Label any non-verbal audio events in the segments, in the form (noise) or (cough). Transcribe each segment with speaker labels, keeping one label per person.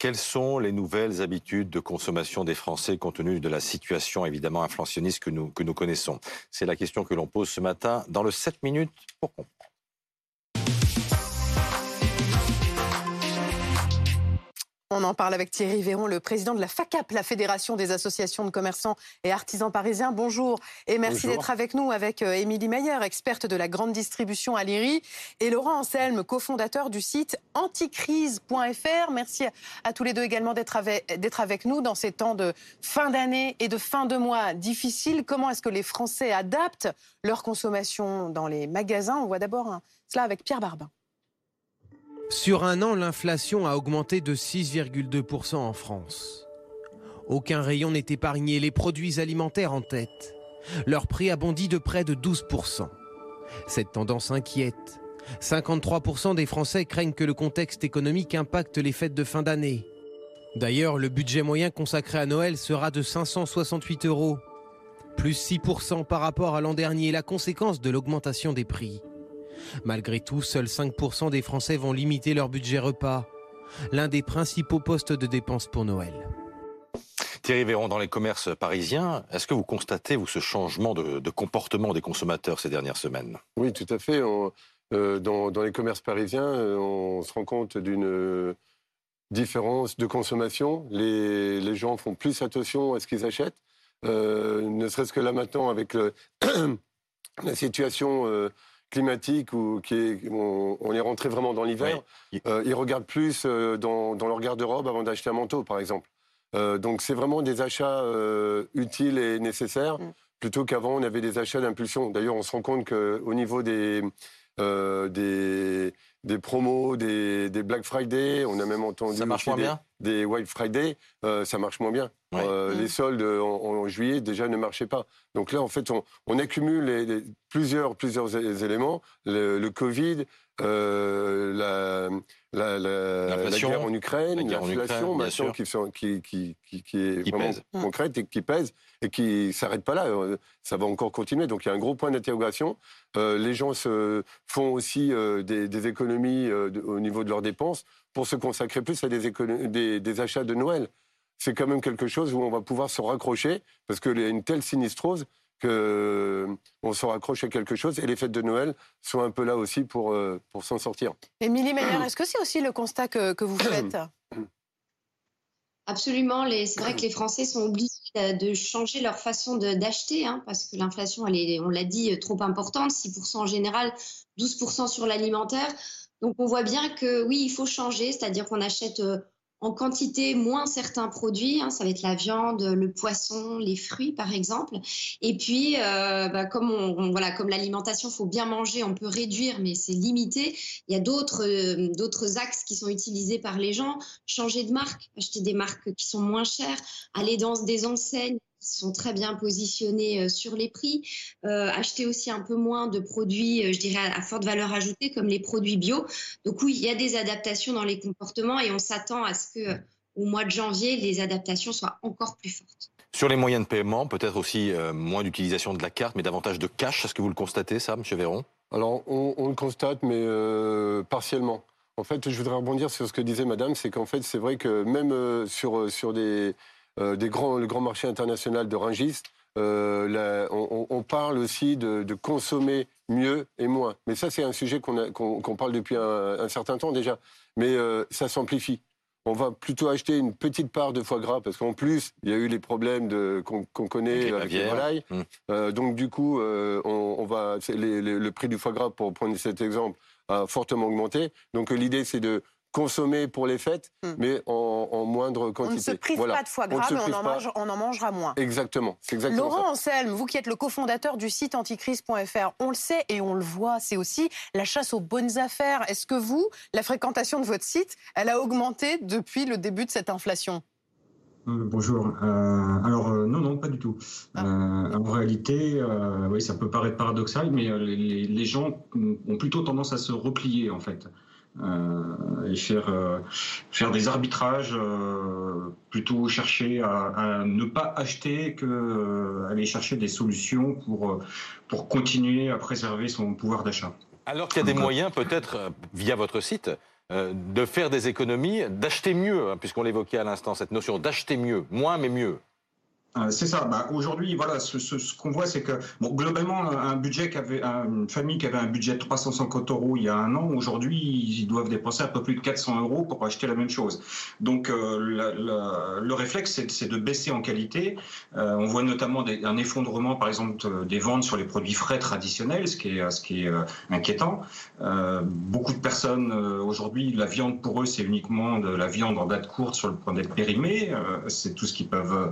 Speaker 1: Quelles sont les nouvelles habitudes de consommation des Français compte tenu de la situation évidemment inflationniste que nous, connaissons? C'est la question que l'on pose ce matin dans le 7 minutes pour.
Speaker 2: On en parle avec Thierry Véron, le président de la FACAP, la Fédération des associations de commerçants et artisans parisiens. Bonjour et merci d'être avec nous avec euh, Émilie Meyer, experte de la grande distribution à l'IRI, et Laurent Anselme, cofondateur du site anticrise.fr. Merci à tous les deux également d'être avec, nous dans ces temps de fin d'année et de fin de mois difficiles. Comment est-ce que les Français adaptent leur consommation dans les magasins? On voit d'abord cela avec Pierre Barbin.
Speaker 3: Sur un an, l'inflation a augmenté de 6,2% en France. Aucun rayon n'est épargné, les produits alimentaires en tête. Leur prix a bondi de près de 12%. Cette tendance inquiète. 53% des Français craignent que le contexte économique impacte les fêtes de fin d'année. D'ailleurs, le budget moyen consacré à Noël sera de 568 euros, plus 6% par rapport à l'an dernier, la conséquence de l'augmentation des prix. Malgré tout, seuls 5% des Français vont limiter leur budget repas, l'un des principaux postes de dépenses pour Noël.
Speaker 1: Thierry Véron, dans les commerces parisiens, est-ce que vous constatez, vous, ce changement de, comportement des consommateurs ces dernières semaines?
Speaker 4: Oui, tout à fait. Euh, dans, les commerces parisiens, euh, on se rend compte d'une euh, différence de consommation. Les, gens font plus attention à ce qu'ils achètent. ne serait-ce que là maintenant, avec (clears throat) la situation climatique ou qui est, on, est rentré vraiment dans l'hiver, euh, ils regardent plus euh, dans, leur garde-robe avant d'acheter un manteau, par exemple. Euh, donc c'est vraiment des achats utiles et nécessaires, mm. plutôt qu'avant on avait des achats d'impulsion. D'ailleurs, on se rend compte qu'au niveau des, des, des promos, des, Black Friday, on a même entendu
Speaker 1: ça marche moins
Speaker 4: des,
Speaker 1: bien?
Speaker 4: des White Friday, euh, ça marche moins bien. Euh, les mm. soldes en, juillet déjà ne marchaient pas. Donc là, en fait, on, accumule les, plusieurs, plusieurs éléments. Le, Covid, euh, la, la, la, guerre en Ukraine, l'inflation, qui, qui, qui, qui, est vraiment pèse. concrète et qui pèse et qui ne s'arrête pas là. Ça va encore continuer. Donc il y a un gros point d'interrogation. les gens se font aussi des, économies au niveau de leurs dépenses pour se consacrer plus à des, des, achats de Noël. C'est quand même quelque chose où on va pouvoir se raccrocher, parce qu'il y a une telle sinistrose qu'on euh, se raccroche à quelque chose et les fêtes de Noël sont un peu là aussi pour, euh, pour s'en sortir.
Speaker 2: Émilie Meyer, est-ce que c'est aussi le constat que, que vous faites?
Speaker 5: Absolument. C'est vrai que les Français sont obligés de changer leur façon d'acheter, hein, parce que l'inflation, on l'a dit, trop importante, 6% en général, 12% sur l'alimentaire. Donc on voit bien que oui, il faut changer, c'est-à-dire qu'on achète euh, en quantité moins certains produits, hein, ça va être la viande, le poisson, les fruits par exemple. Et puis, euh, bah, comme on, voilà, comme l'alimentation, faut bien manger, on peut réduire, mais c'est limité. Il y a d'autres euh, d'autres axes qui sont utilisés par les gens. Changer de marque, acheter des marques qui sont moins chères, aller dans des enseignes sont très bien positionnés euh, sur les prix, euh, acheter aussi un peu moins de produits, euh, je dirais, à, forte valeur ajoutée, comme les produits bio. Donc oui, il y a des adaptations dans les comportements et on s'attend à ce que au mois de janvier, les adaptations soient encore plus fortes.
Speaker 1: Sur les moyens de paiement, peut-être aussi moins d'utilisation de la carte, mais davantage de cash. Est-ce que vous le constatez, ça, M. Véron
Speaker 4: Alors, on, le constate, mais partiellement. En fait, je voudrais rebondir sur ce que disait Madame, c'est qu'en fait, c'est vrai que même sur, sur des, des grands, le grand marché international de Rungis, euh, on, parle aussi de, consommer mieux et moins. Mais ça, c'est un sujet qu'on parle depuis un, certain temps déjà. Mais euh, ça s'amplifie. On va plutôt acheter une petite part de foie gras parce qu'en plus, il y a eu les problèmes qu'on connaît avec, les volailles. Mmh. donc du coup, on, va le prix du foie gras, pour prendre cet exemple, a fortement augmenté. Donc l'idée, c'est de consommer pour les fêtes, hmm. mais en, moindre quantité. On
Speaker 2: ne se prive pas de foie gras, mais on en, mangera moins.
Speaker 4: Exactement, c'est exactement
Speaker 2: Laurent Anselme, vous qui êtes le cofondateur du site anticrise.fr, on le sait et on le voit, c'est aussi la chasse aux bonnes affaires. Est-ce que vous, la fréquentation de votre site, elle a augmenté depuis le début de cette inflation?
Speaker 6: Euh, Bonjour. Euh, alors euh, non, non, pas du tout. Ah. en réalité, oui, ça peut paraître paradoxal, mais les, les, gens ont plutôt tendance à se replier en fait. Euh, et faire, euh, faire des arbitrages, euh, plutôt chercher à, ne pas acheter que aller chercher des solutions pour, pour continuer à préserver son pouvoir d'achat.
Speaker 1: Alors qu'il y a des moyens, peut-être via votre site, de faire des économies, d'acheter mieux, hein, puisqu'on l'évoquait à l'instant, cette notion d'acheter mieux, moins mais mieux
Speaker 6: euh, c'est ça. Bah, Aujourd'hui, voilà, ce, qu'on voit, c'est que bon, globalement, un budget une famille qui avait un budget de 350 euros il y a un an, aujourd'hui, ils doivent dépenser un peu plus de 400 euros pour acheter la même chose. Donc, euh, le réflexe, c'est de baisser en qualité. Euh, on voit notamment un effondrement, par exemple, des ventes sur les produits frais traditionnels, ce qui est inquiétant. beaucoup de personnes aujourd'hui, la viande pour eux, c'est uniquement de la viande en date courte sur le point d'être périmée. c'est tout ce qu'ils peuvent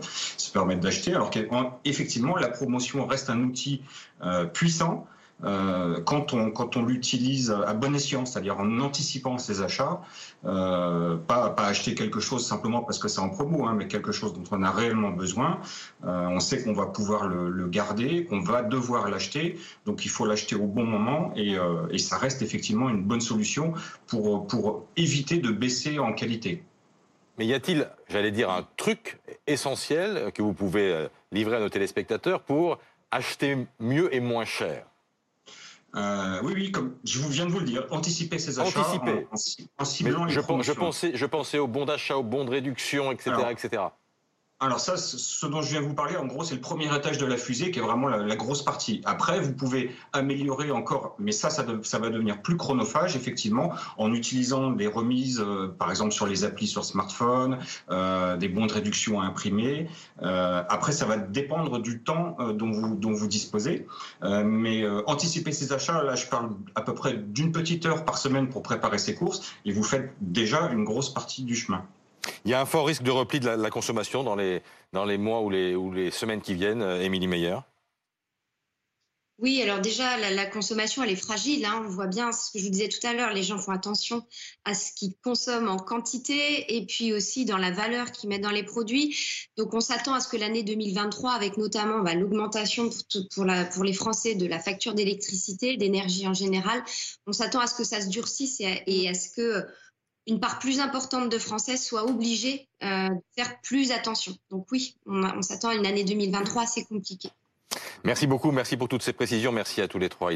Speaker 6: se permettre d'acheter, alors qu'effectivement, la promotion reste un outil euh, puissant. Euh, quand on, quand on l'utilise à bon escient, c'est-à-dire en anticipant ses achats, euh, pas, pas acheter quelque chose simplement parce que c'est en promo, hein, mais quelque chose dont on a réellement besoin. on sait qu'on va pouvoir le, garder, qu'on va devoir l'acheter, donc il faut l'acheter au bon moment et, et, ça reste effectivement une bonne solution pour, pour éviter de baisser en qualité.
Speaker 1: Mais y a-t-il, j'allais dire, un truc essentiel que vous pouvez euh, livrer à nos téléspectateurs pour acheter mieux et moins cher?
Speaker 6: Euh, oui, oui, comme je viens de vous le dire, anticiper ses achats
Speaker 1: anticiper. En, ciblant les je, je, pensais, je pensais au bon d'achat, au bon de réduction, etc. etc.
Speaker 6: Alors ça, ce dont je viens vous parler, en gros, c'est le premier étage de la fusée qui est vraiment la, grosse partie. Après, vous pouvez améliorer encore, mais ça, ça, va devenir plus chronophage, effectivement, en utilisant des remises, euh, par exemple sur les applis sur smartphone, euh, des bons de réduction à imprimer. Euh, après, ça va dépendre du temps dont, vous, disposez. mais anticiper ses achats, là, je parle à peu près d'une petite heure par semaine pour préparer ses courses, et vous faites déjà une grosse partie du chemin.
Speaker 1: Il y a un fort risque de repli de la, consommation dans les, dans les mois ou les, ou les semaines qui viennent, euh, Émilie Meyer
Speaker 5: oui, alors déjà, la, consommation, elle est fragile. Hein. On voit bien ce que je vous disais tout à l'heure, les gens font attention à ce qu'ils consomment en quantité et puis aussi dans la valeur qu'ils mettent dans les produits. Donc, on s'attend à ce que l'année 2023, avec notamment bah, l'augmentation pour, pour, les Français de la facture d'électricité, d'énergie en général, on s'attend à ce que ça se durcisse et à ce que une part plus importante de Français soient obligés euh, de faire plus attention. Donc oui, on, s'attend à une année 2023 assez compliquée.
Speaker 1: Merci beaucoup, merci pour toutes ces précisions, merci à tous les trois.